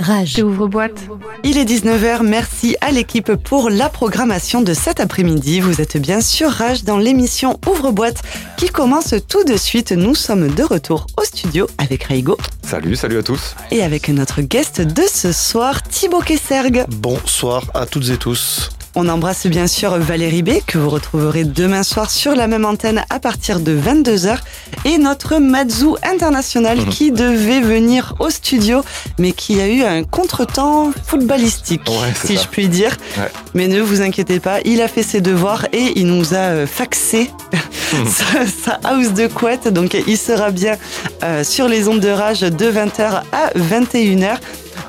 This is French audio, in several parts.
Rage. Ouvre-boîte. Il est 19h, merci à l'équipe pour la programmation de cet après-midi. Vous êtes bien sûr Rage dans l'émission Ouvre-boîte qui commence tout de suite. Nous sommes de retour au studio avec Raigo. Salut, salut à tous. Et avec notre guest de ce soir, Thibaut Kessergue. Bonsoir à toutes et tous. On embrasse bien sûr Valérie B, que vous retrouverez demain soir sur la même antenne à partir de 22h, et notre Mazou international Mhm. qui devait venir au studio, mais qui a eu un contretemps footballistique, Ouais, si ça. je puis dire. Ouais. Mais ne vous inquiétez pas, il a fait ses devoirs et il nous a euh, faxé sa, sa house de couette, donc il sera bien euh, sur les ondes de rage de 20h à 21h.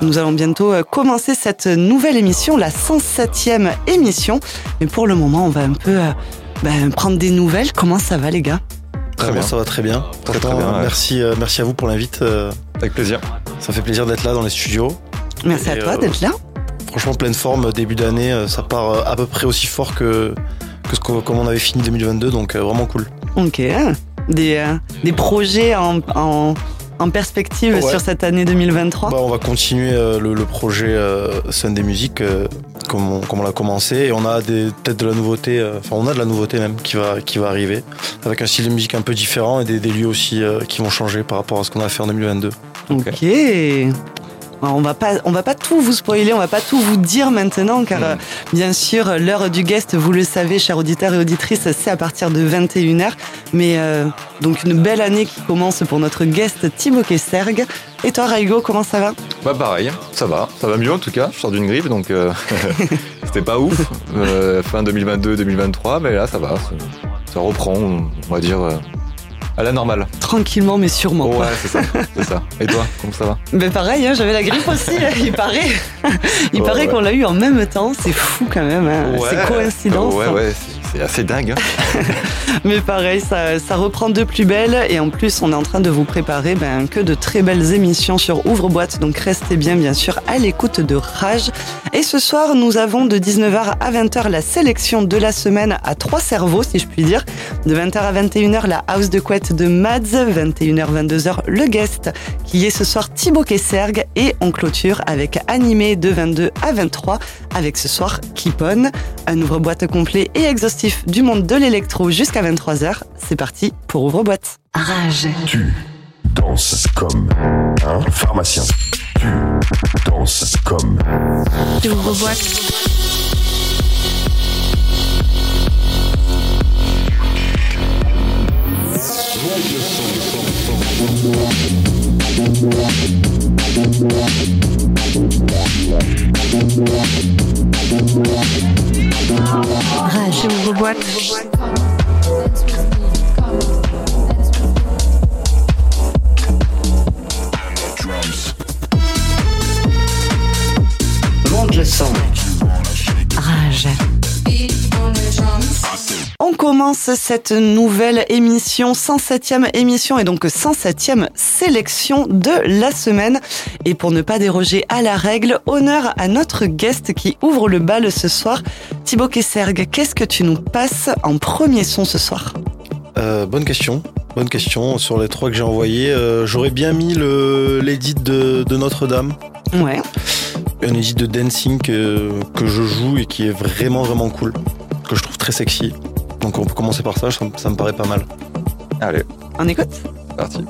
Nous allons bientôt euh, commencer cette nouvelle émission, la 107e émission. Mais pour le moment, on va un peu euh, ben, prendre des nouvelles. Comment ça va, les gars? Très bien. ça va très bien. Très, bien, ouais. Merci, euh, merci à vous pour l'invite. euh, Avec plaisir. ça fait plaisir d'être là dans les studios. Merci à toi euh, d'être là. Franchement, pleine forme, début d'année, ça part à peu près aussi fort que, que ce qu'on- comme on avait fini 2022, donc euh, vraiment cool. Ok. Des, euh, des projets en, en, en perspective Ouais. sur cette année 2023 Bah, on va continuer euh, le, le projet euh, Sunday Music euh, comme on, comme on l'a commencé et on a des- peut-être de la nouveauté, euh, enfin on a de la nouveauté même qui va, qui va arriver avec un style de musique un peu différent et des, des lieux aussi qui vont changer par rapport à ce qu'on a fait en 2022. Ok. Alors, On va pas, on va pas tout vous spoiler, on va pas tout vous dire maintenant, car euh, bien sûr l'heure du guest, vous le savez, chers auditeurs et auditrices, c'est à partir de 21h. Mais euh, donc une belle année qui commence pour notre guest Thibaut Kessergue. Et toi, Raigo, comment ça va? Bah pareil, ça va, ça va mieux en tout cas. Je sors d'une grippe donc euh, c'était pas ouf. Euh, fin 2022-2023, mais là ça va, ça, ça reprend, on va dire à la normale. Tranquillement, mais sûrement. Ouais, c'est ça, c'est ça. Et toi, comment ça va? Ben pareil, hein, j'avais la grippe aussi. il paraît, il Ouais, paraît ouais. qu'on l'a eu en même temps. C'est fou quand même. hein. Ouais, C'est coïncidence. Ouais, ouais, c'est- assez dingue. hein. Mais pareil, ça, reprend de plus belle et en plus on est en train de vous préparer ben, que de très belles émissions sur Ouvre-boîte, donc restez bien bien sûr à l'écoute de Rage. Et ce soir nous avons de 19h à 20h la sélection de la semaine à trois cerveaux si je puis dire. De 20h à 21h la house de couette de Mads, 21h 22h le guest qui est ce soir Thibaut Kessergue et on clôture avec animé de 22 à 23 avec ce soir Keep On, un ouvre-boîte complet et exhaustif du monde de l'électro jusqu'à 23h. C'est parti pour ouvre-boîte. Rage. Tu danses comme un pharmacien. Tu danses comme Ouvre-boîte. Rage. Ouvre-boîte. Rage. On commence cette nouvelle émission, 107e émission et donc 107e sélection de la semaine. Et pour ne pas déroger à la règle, honneur à notre guest qui ouvre le bal ce soir. Thibaut Kessergue, qu'est-ce que tu nous passes en premier son ce soir? Euh, bonne question. Bonne question. Sur les trois que j'ai envoyés, euh, j'aurais bien mis l'édit de, de Notre-Dame. Ouais. Un édit de dancing que, que je joue et qui est vraiment vraiment cool. Que je trouve très sexy. Donc on peut commencer par ça, ça, me- ça me paraît pas mal. Allez, On écoute? C'est parti.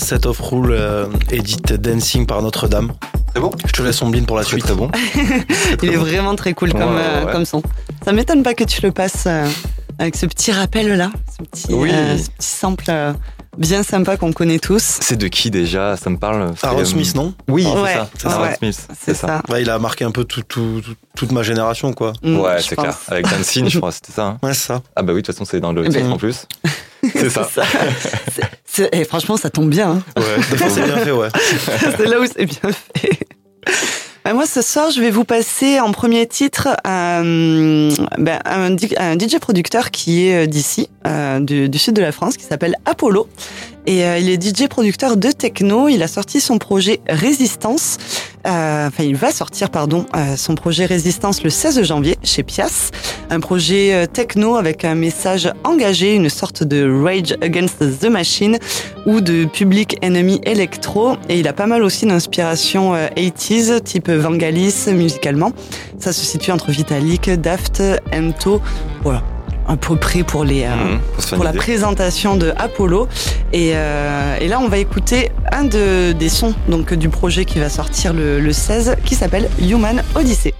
Set of Rule, euh, Edit Dancing par Notre-Dame. C'est bon Je te laisse Ombline pour la suite. très bon. Il est vraiment très cool comme, Ouais, euh, ouais. comme son. Ça m'étonne pas que tu le passes euh, avec ce petit rappel là, ce petit, Oui. euh, ce petit sample euh, bien sympa qu'on connaît tous. C'est de qui déjà? Ça me parle. c'est, Aaron euh, Smith, non? Oui, Ouais, c'est ça. C'est ouais, Aaron ouais. Smith. C'est ça. Ouais, il a marqué un peu tout, tout- tout- toute ma génération, quoi. Mm, Ouais, c'est clair. Avec Dancing, je crois, c'était ça. hein. Ouais, c'est ça. Ah bah oui, de toute façon, c'est dans le Eh ben. titre en plus. C'est ça. C'est ça. Et franchement, ça tombe bien. hein. Ouais, c'est bien fait, ouais. c'est là où c'est bien fait. Ben, moi, ce soir, je vais vous passer en premier titre euh, ben, un, DJ producteur qui est euh, d'ici, euh, du, du sud de la France, qui s'appelle Apollo. Et euh, il est DJ producteur de techno. Il a sorti son projet Résistance. Euh, Enfin, il va sortir, pardon, euh, son projet Résistance le 16 janvier chez Pias. Un projet euh, techno avec un message engagé, une sorte de Rage Against the Machine ou de Public Enemy Electro. Et il a pas mal aussi d'inspiration euh, 80s, type Vangelis musicalement. Ça se situe entre Vitalik, Daft, Ento. Voilà, à peu près pour les... euh, Mhm, pour pour la présentation de Apollo. Et, euh, et là, on va écouter un de, des sons donc, du projet qui va sortir le, le 16, qui s'appelle Human Odyssey.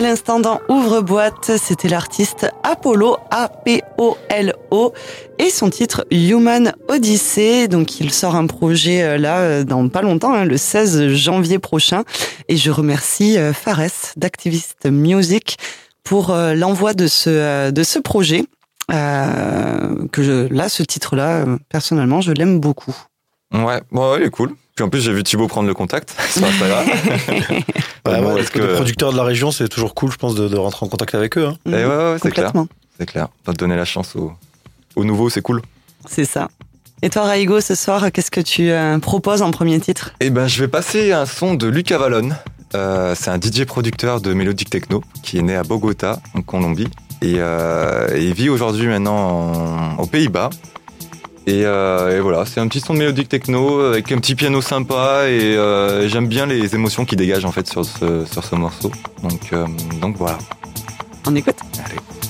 L'instant dans Ouvre-boîte, c'était l'artiste Apollo, A-P-O-L-O, et son titre Human Odyssey. Donc il sort un projet euh, là euh, dans pas longtemps, hein, le 16 janvier prochain. Et je remercie euh, Fares d'Activist Music pour l'envoi de ce, de ce projet. que je, là, ce titre-là, personnellement, je l'aime beaucoup. Ouais, ouais, il est cool. Puis en plus, j'ai vu Thibaut prendre le contact sur Instagram. bah, ouais, que... Les producteurs de la région, c'est toujours cool, je pense, de, de, rentrer en contact avec eux. Hein. Et ouais, ouais c'est clair. C'est clair. De donner la chance aux, aux nouveaux, c'est cool. C'est ça. Et toi, Raigo, ce soir, qu'est-ce que tu euh, proposes en premier titre? Eh ben, je vais passer un son de Luc Avalon. Euh, c'est un DJ producteur de mélodique techno qui est né à Bogota, en Colombie, et, euh, il vit aujourd'hui maintenant aux Pays-Bas. Euh, et, voilà, c'est un petit son de mélodique techno avec un petit piano sympa et euh, j'aime bien les émotions qui dégagent en fait sur ce, sur ce morceau. Donc, euh, donc voilà. On écoute Allez.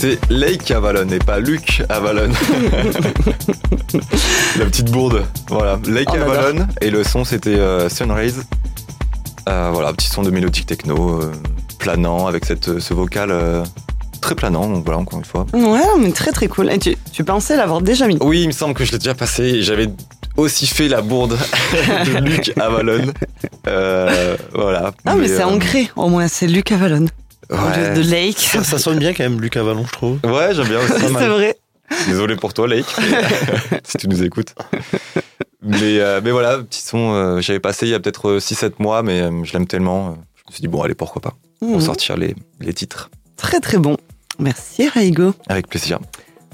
C'était Lake Avalon et pas Luc Avalon. La petite bourde. Voilà, Lake On adore. Avalon et le son c'était euh, Sunrise. Euh, voilà, petit son de mélodique techno, euh, planant avec cette, ce vocal très planant. Donc voilà, encore une fois. Ouais, mais très très cool. Et tu, tu pensais l'avoir déjà mis Oui, il me semble que je l'ai déjà passé. et J'avais aussi fait la bourde de Luc Avalon. Euh, voilà. Ah, mais, c'est euh, ancré, au moins, c'est Luc Avalon. Au ouais. lieu de Lake. Ça, ça sonne bien quand même, Luc Avalon, je trouve. Ouais, j'aime bien aussi. c'est vrai. Désolé pour toi, Lake, si tu nous écoutes. Mais, euh, mais voilà, petit son, euh, j'avais passé il y a peut-être 6-7 mois, mais euh, je l'aime tellement. euh, je me suis dit, bon, allez, pourquoi pas, pour Mhm. sortir les, les titres. Très très bon. Merci Raigo. Avec plaisir.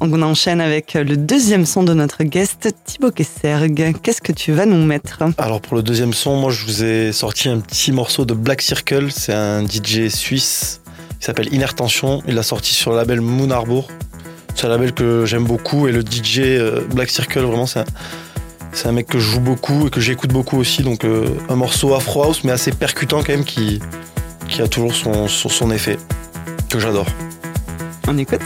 Donc on enchaîne avec le deuxième son de notre guest, Thibaut Kesserg. Qu'est-ce que tu vas nous mettre? Alors pour le deuxième son, moi je vous ai sorti un petit morceau de Black Circle. C'est un DJ suisse qui s'appelle Inner Tension. Il l'a sorti sur le label Moon Harbour. C'est un label que j'aime beaucoup et le DJ euh, Black Circle vraiment c'est un, mec que je joue beaucoup et que j'écoute beaucoup aussi. Donc euh, un morceau afro house mais assez percutant quand même qui, a toujours son effet que j'adore. On écoute?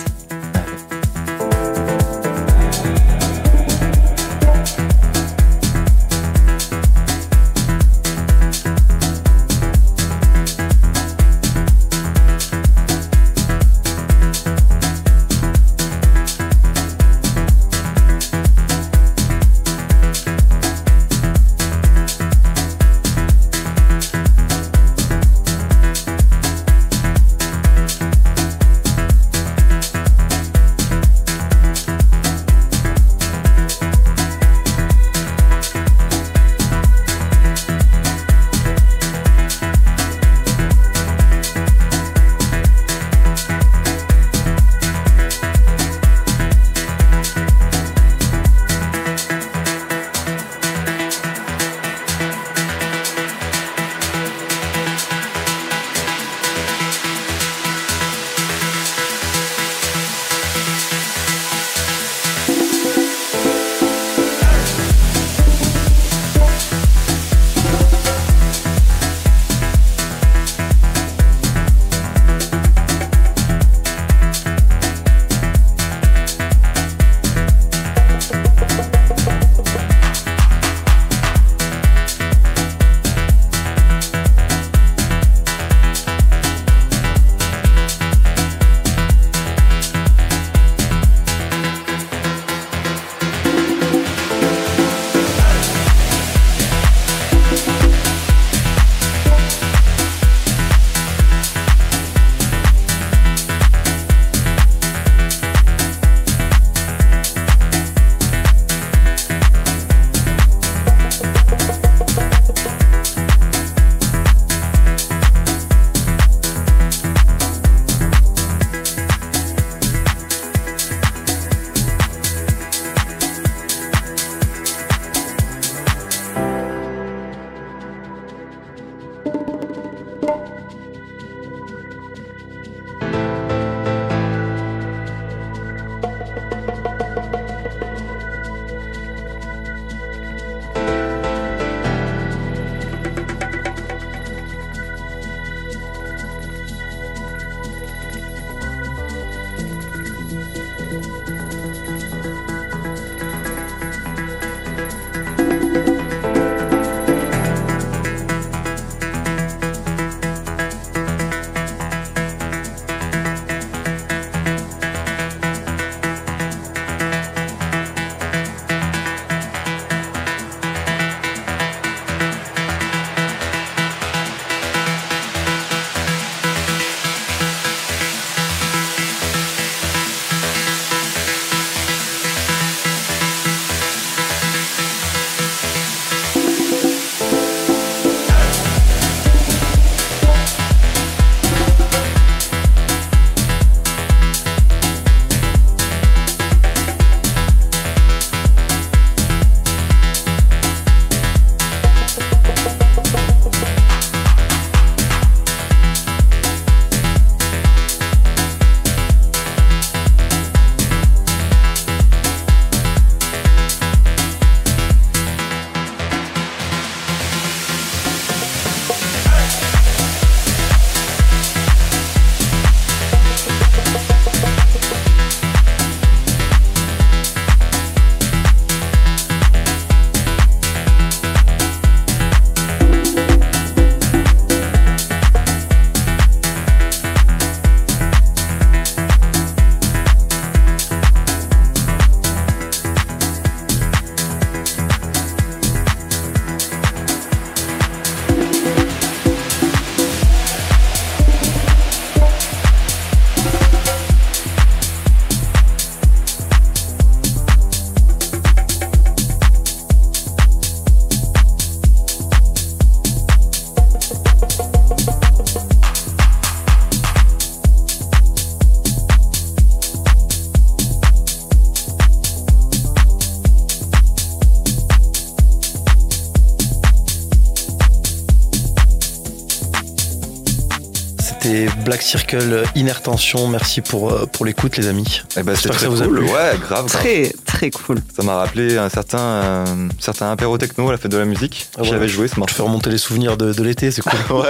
Circle Inner Tension. Merci pour, euh, pour l'écoute, les amis. Eh ben, c'est J'espère que très ça vous a cool. plu. Ouais, grave. grave. Très, très cool. Ça m'a rappelé un certain, euh, certain apéro techno à la fête de la musique. Ah ouais. J'y avais joué ce Je morceau. fais remonter les souvenirs de, de l'été, c'est cool. Ouais,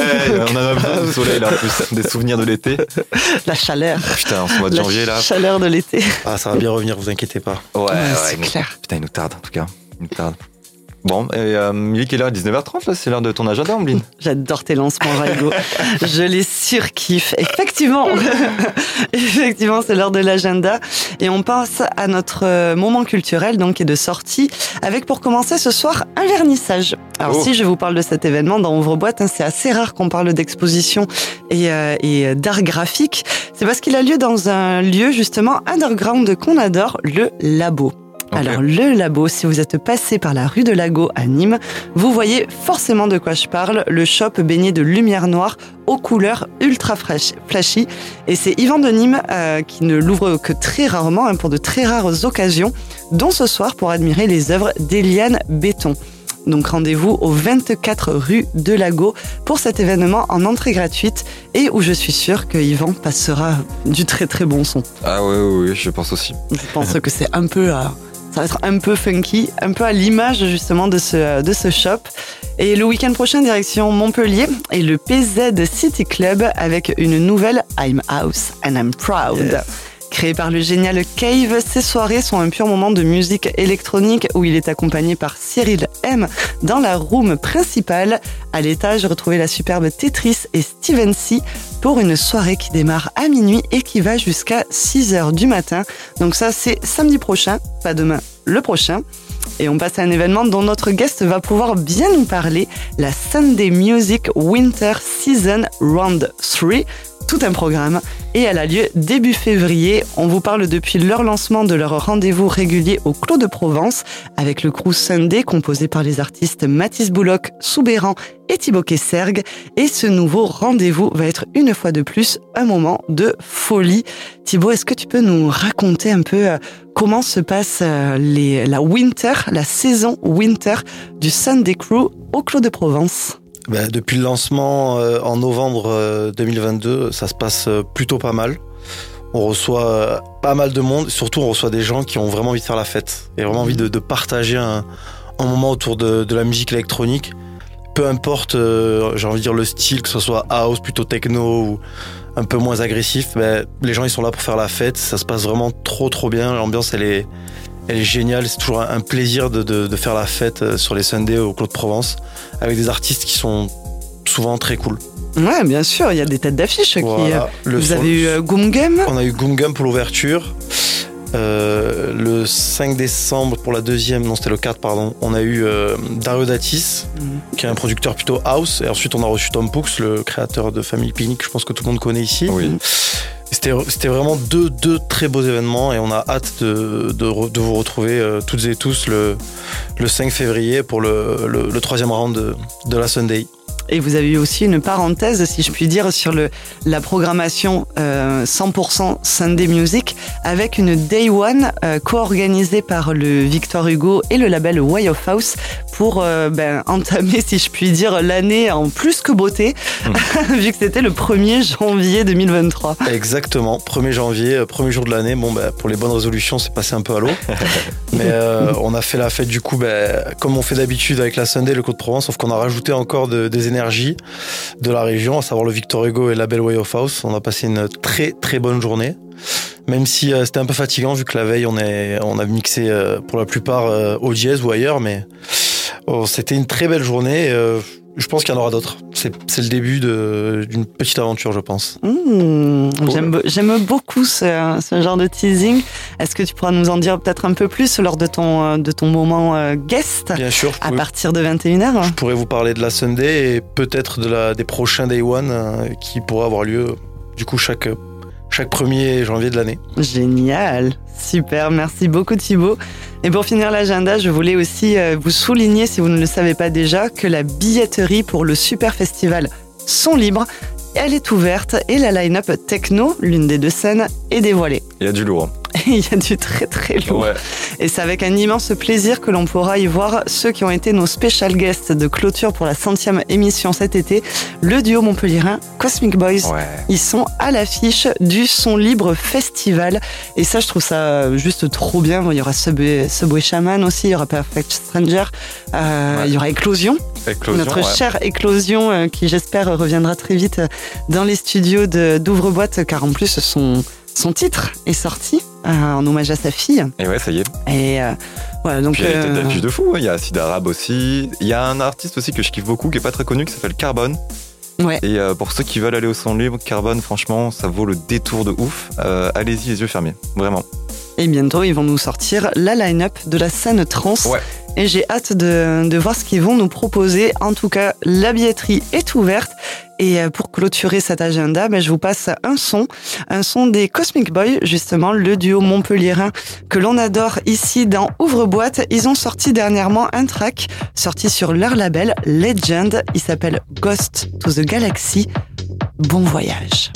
on en a besoin du soleil là en plus, des souvenirs de l'été. La chaleur. Putain, en ce mois de La janvier là. chaleur de l'été. Ah, ça va bien revenir, vous inquiétez pas. Ouais, ouais, c'est il nous- clair. Putain, il nous tarde en tout cas. Il nous tarde. Bon, et euh, il est quelle heure 19h30 là C'est l'heure de ton agenda, Ombline J'adore tes lancements, Raigo. Je les surkiffe. Effectivement, effectivement, c'est l'heure de l'agenda et on passe à notre euh, moment culturel donc qui est de sortie avec pour commencer ce soir un vernissage. Alors Oh. si je vous parle de cet événement dans Ouvre-boîte, hein, c'est assez rare qu'on parle d'exposition et, euh, et d'art graphique. C'est parce qu'il a lieu dans un lieu justement underground qu'on adore, le Labo. Alors le labo, si vous êtes passé par la rue de Lago à Nîmes, vous voyez forcément de quoi je parle, le shop baigné de lumière noire aux couleurs ultra fraîches- flashy. Et c'est Yvan de Nîmes euh, qui ne l'ouvre que très rarement, hein, pour de très rares occasions, dont ce soir pour admirer les œuvres d'Eliane Béton. Donc rendez-vous au 24 rue de Lago pour cet événement en entrée gratuite et où je suis sûre que Yvan passera du très très bon son. Ah ouais, ouais, ouais, je pense aussi. Je pense que c'est un peu, euh, ça va être un peu funky, un peu à l'image justement de ce, de ce shop. Et le week-end prochain, direction Montpellier et le PZ City Club avec une nouvelle I'm House and I'm Proud. Créé par le génial Cave, ces soirées sont un pur moment de musique électronique où il est accompagné par Cyril M dans la room principale. À l'étage, retrouvez la superbe Tetris et Steven C pour une soirée qui démarre à minuit et qui va jusqu'à 6 heures du matin. Donc ça, c'est samedi prochain, pas demain, le prochain. Et on passe à un événement dont notre guest va pouvoir bien nous parler, la Sunday Music Winter Season Round 3. Tout un programme et elle a lieu début février. On vous parle depuis leur lancement de leur rendez-vous régulier au Clos de Provence avec le crew Sunday composé par les artistes Mathis Bouloc, Soubéran et Thibaut Kessergue. Et ce nouveau rendez-vous va être une fois de plus un moment de folie. Thibaut, est-ce que tu peux nous raconter un peu euh, comment se passe euh, la winter, la saison winter du Sunday Crew au Clos de Provence? Ben, depuis le lancement euh, en novembre euh, 2022, ça se passe euh, plutôt pas mal. On reçoit euh, pas mal de monde, surtout on reçoit des gens qui ont vraiment envie de faire la fête et vraiment envie de, de partager un, un moment autour de, de la musique électronique. Peu importe, euh, j'ai envie de dire le style, que ce soit house, plutôt techno ou un peu moins agressif, ben, les gens ils sont là pour faire la fête. Ça se passe vraiment trop trop bien. L'ambiance elle est, elle est géniale. C'est toujours un- plaisir de, de, de faire la fête euh, sur les Sundays au Clos de Provence avec des artistes qui sont souvent très cool. Ouais, bien sûr, il y a des têtes d'affiche. Voilà. euh, vous son- avez eu euh, Goom Gum? On a eu Goom Gum pour l'ouverture. Euh, le 5 décembre pour la deuxième, non c'était le 4 pardon, on a eu euh, Dario Datis, Mhm. qui est un producteur plutôt house, et ensuite on a reçu Tom Pooks, le créateur de Family Picnic, je pense que tout le monde connaît ici. Oui. C'était vraiment deux, deux très beaux événements et on a hâte de, de vous retrouver euh, toutes et tous le, le 5 février pour le, le, le troisième round de, de la Sunday. Et vous avez eu aussi une parenthèse, si je puis dire, sur le, la programmation euh, 100% Sunday Music avec une Day One euh, co-organisée par le Victor Hugo et le label Way of House pour euh, ben, entamer, si je puis dire, l'année en plus que beauté, vu que c'était le 1er janvier 2023. Exactement, 1er janvier, euh, premier jour de l'année. Bon, bah, pour les bonnes résolutions, c'est passé un peu à l'eau. Mais euh, on a fait la fête du coup, bah, comme on fait d'habitude avec la Sunday, le Côte de Provence, sauf qu'on a rajouté encore de- des de la région, à savoir le Victor Hugo et la Belle Way of House. On a passé une très très bonne journée. Même si euh, c'était un peu fatigant vu que la veille on, est, on a mixé euh, pour la plupart euh, au dièse ou ailleurs, mais oh, c'était une très belle journée. euh, je pense qu'il y en aura d'autres. C'est le début d'une petite aventure, je pense. Mmh, J'aime be- J'aime beaucoup ce, ce genre de teasing. Est-ce que tu pourras nous en dire peut-être un peu plus lors de ton, euh, de ton moment euh, guest Bien sûr, à pouvais- partir de 21h Je pourrais vous parler de la Sunday et peut-être de la, des prochains Day One qui pourraient avoir lieu du coup chaque, chaque 1er janvier de l'année. Génial, super, merci beaucoup Thibaut. Et pour finir l'agenda, je voulais aussi euh, vous souligner, si vous ne le savez pas déjà, que la billetterie pour le Super Festival sont libres. Elle est ouverte et la line-up techno, l'une des deux scènes, est dévoilée. Il y a du lourd. Il y a du très très lourd. Ouais. Et c'est avec un immense plaisir que l'on pourra y voir ceux qui ont été nos special guests de clôture pour la centième émission cet été, le duo montpellierin Cosmic Boys. Ouais. Ils sont à l'affiche du Son Libre Festival. Et ça, je trouve ça juste trop bien. Il y aura Subway, Subway Shaman aussi, il y aura Perfect Stranger, euh, Ouais. il y aura Éclosion, Éclosion, notre chère Éclosion, euh, qui j'espère reviendra très vite euh, dans les studios d'Ouvre-Boîte, car en plus son, son titre est sorti euh, en hommage à sa fille. Et ouais, ça y est. Et euh, voilà, donc. Puis il y a des têtes euh, de fou. hein. Il y a Sid Arab aussi. Il y a un artiste aussi que je kiffe beaucoup, qui est pas très connu, qui s'appelle Carbone. Ouais. Et euh, pour ceux qui veulent aller au son libre, Carbone, franchement, ça vaut le détour de ouf. Euh, Allez-y les yeux fermés, vraiment. Et bientôt, ils vont nous sortir la line-up de la scène trans. Ouais. Et j'ai hâte de, de voir ce qu'ils vont nous proposer. En tout cas, la billetterie est ouverte. Et euh, pour clôturer cet agenda, ben, je vous passe un son. Un son des Cosmic Boys, justement, le duo montpellierin que l'on adore ici dans Ouvre-Boîte. Ils ont sorti dernièrement un track sorti sur leur label Legend. Il s'appelle Ghost to the Galaxy. Bon voyage.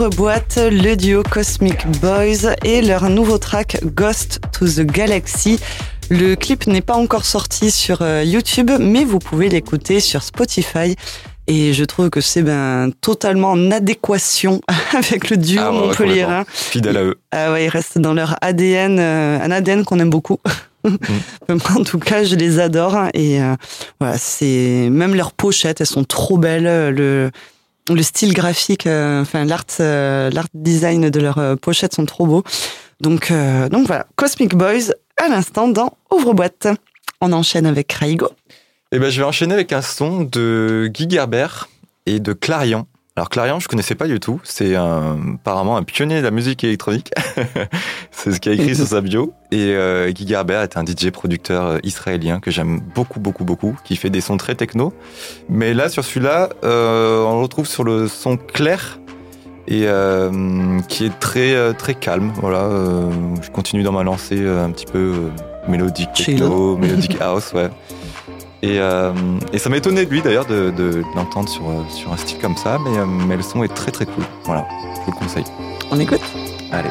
Ouvre-boîte, le duo Cosmic Boys et leur nouveau track Ghost to the Galaxy. Le clip n'est pas encore sorti sur euh, YouTube, mais vous pouvez l'écouter sur Spotify. Et je trouve que c'est ben, totalement en adéquation avec le duo Ah Montpellier. complètement. Fidèle à eux. Ah ouais, ils restent dans leur ADN, euh, un ADN qu'on aime beaucoup. en tout cas, je les adore. Et euh, voilà, c'est même leurs pochettes, elles sont trop belles. Le, le style graphique, euh, enfin l'art, euh, l'art design de leurs euh, pochettes sont trop beaux. Donc, donc voilà, Cosmic Boys à l'instant dans Ouvre-boîte. On enchaîne avec Raigo. Et ben, je vais enchaîner avec un son de Guy Gerber et de Clarion. Alors Clarion, je connaissais pas du tout. C'est un- apparemment un pionnier de la musique électronique. c'est ce qu'il a écrit sur sa bio. Et euh, Guy Gerber est un DJ producteur euh, israélien que j'aime beaucoup, beaucoup, beaucoup, qui fait des sons très techno. Mais là, sur celui-là, euh, on le retrouve sur le son clair et euh, qui est très, très calme. Voilà, euh, je continue dans ma lancée un petit peu euh, mélodique techno, mélodique house, ouais. Et, euh, et ça m'étonnait de lui d'ailleurs de, de, de l'entendre sur, euh, sur un style comme ça, mais, euh, mais le son est très très cool. Voilà, je vous le conseille. On écoute? Allez.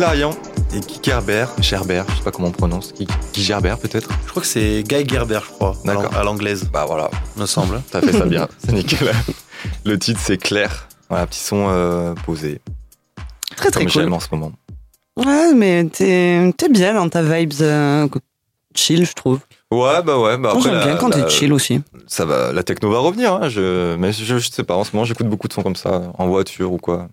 Clarion et Guy Gerber, Gerber, je sais pas comment on prononce, Guy, Guy Gerber peut-être. Je crois que c'est Guy Gerber, je crois, à l'ang- D'accord. à l'anglaise, Bah voilà, me semble. t'as fait ça bien, c'est nickel. Le titre c'est Claire, voilà, petit son euh, posé, Très très comme j'aime cool. en ce moment. Ouais, mais t'es t'es bien dans ta vibes euh, chill, je trouve. Ouais, bah ouais, bah après. j'aime la- bien quand la- t'es chill aussi. Ça va, la techno va revenir, hein, je, mais je, je sais pas, en ce moment j'écoute beaucoup de sons comme ça, en voiture ou quoi.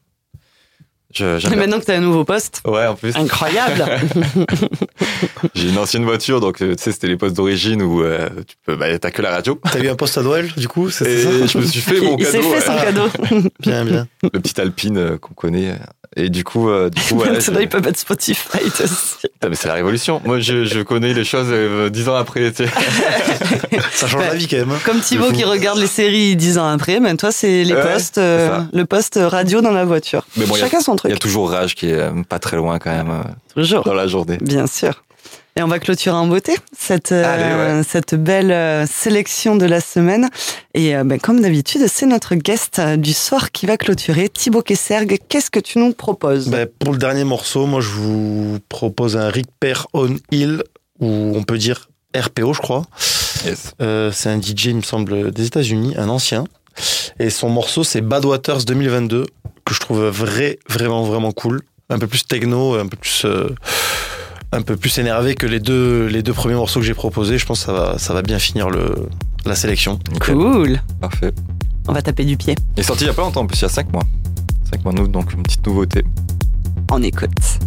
Je, Et bien. maintenant que t'as un nouveau poste, Ouais, en plus, incroyable. j'ai une ancienne voiture, donc euh, tu sais, c'était les postes d'origine où euh, tu peux, bah, t'as que la radio. T'as eu un poste à Noël, du coup C'est Et ça je me suis fait mon Il s'est cadeau, fait son cadeau. Bien, bien. le petit Alpine euh, qu'on connaît. Et du coup, euh, du coup, ouais, ils peuvent mettre Spotify aussi. Mais c'est la révolution. Moi, je, je connais les choses euh, dix ans après. tu sais. Ça change la vie quand même. hein. Comme Thibaut qui regarde les séries dix ans après, ben toi, c'est les Ouais, postes, euh, le poste radio dans la voiture. Mais bon, il a- Chacun Il y a toujours Rage qui est euh, pas très loin quand même euh, Toujours. dans la journée. Bien sûr. Et on va clôturer en beauté cette, euh, Allez, ouais. cette belle euh, sélection de la semaine. Et euh, ben, comme d'habitude, c'est notre guest euh, du soir qui va clôturer. Thibaut Kessergue, qu'est-ce que tu nous proposes? Ben, pour le dernier morceau, moi je vous propose un Reaper on Hill, ou on peut dire RPO, je crois. Yes. Euh, c'est un DJ, il me semble, des États-Unis, un ancien. Et son morceau, c'est Bad Waters 2022, que je trouve vrai, vraiment, vraiment cool. Un peu plus techno, un peu plus, euh, un peu plus énervé que les deux, les deux premiers morceaux que j'ai proposés. Je pense que ça va, ça va bien finir le, la sélection. Nickel. Cool. Parfait. On va taper du pied. Il est sorti il y a pas longtemps, en plus, il y a 5 mois. 5 mois d'août, donc une petite nouveauté. On écoute.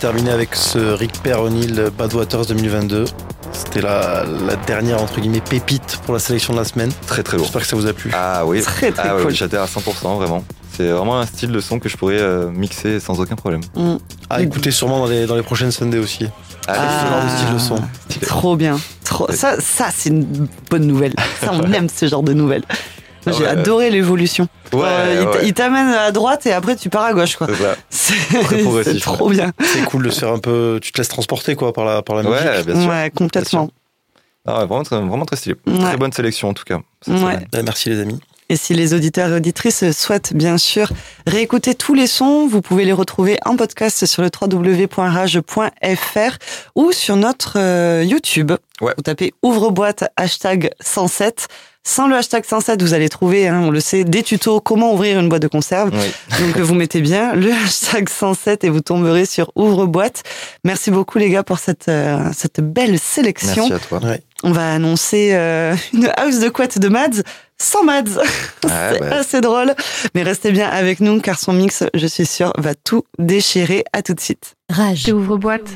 Terminé avec ce Rick Perronil Bad Waters 2022. C'était la, la dernière, entre guillemets, pépite pour la sélection de la semaine. Très très lourd. J'espère que ça vous a plu. Ah oui. Très très Ah cool. oui, j'adhère à 100%, vraiment. C'est vraiment un style de son que je pourrais euh, mixer sans aucun problème. Mm. À écouter sûrement dans les, dans les prochaines Sundays aussi. Allez, Ah. Ce genre de style de son. stylé. Trop bien. Trop... Ça, ça c'est une bonne nouvelle. Ça, on aime ce genre de nouvelles. J'ai Ouais. adoré l'évolution. Ouais, Euh, il t- ouais. il t'amène à droite et après tu pars à gauche. quoi. C'est ça. C'est Très progressif, c'est trop bien. C'est cool de se faire un peu. Tu te laisses transporter quoi par la, par la musique. Ouais, bien sûr. Ouais, complètement. Ah vraiment, très, vraiment très stylé. Ouais. Très bonne sélection en tout cas. Eh, Merci les amis. Et si les auditeurs et auditrices souhaitent bien sûr réécouter tous les sons, vous pouvez les retrouver en podcast sur le www.rage.fr ou sur notre euh, YouTube. Ouais. Vous tapez ouvre-boîte hashtag 107. Sans le hashtag 107, vous allez trouver, hein, on le sait, des tutos comment ouvrir une boîte de conserve. Oui. Donc vous mettez bien le hashtag 107 et vous tomberez sur ouvre-boîte. Merci beaucoup les gars pour cette, euh, cette belle sélection. Merci à toi. Ouais. On va annoncer euh, une house de couette de Mads sans Mads. Ouais, C'est bah, assez drôle. Mais restez bien avec nous car son mix, je suis sûre, va tout déchirer. À tout de suite. Rage. Ouvre boîte.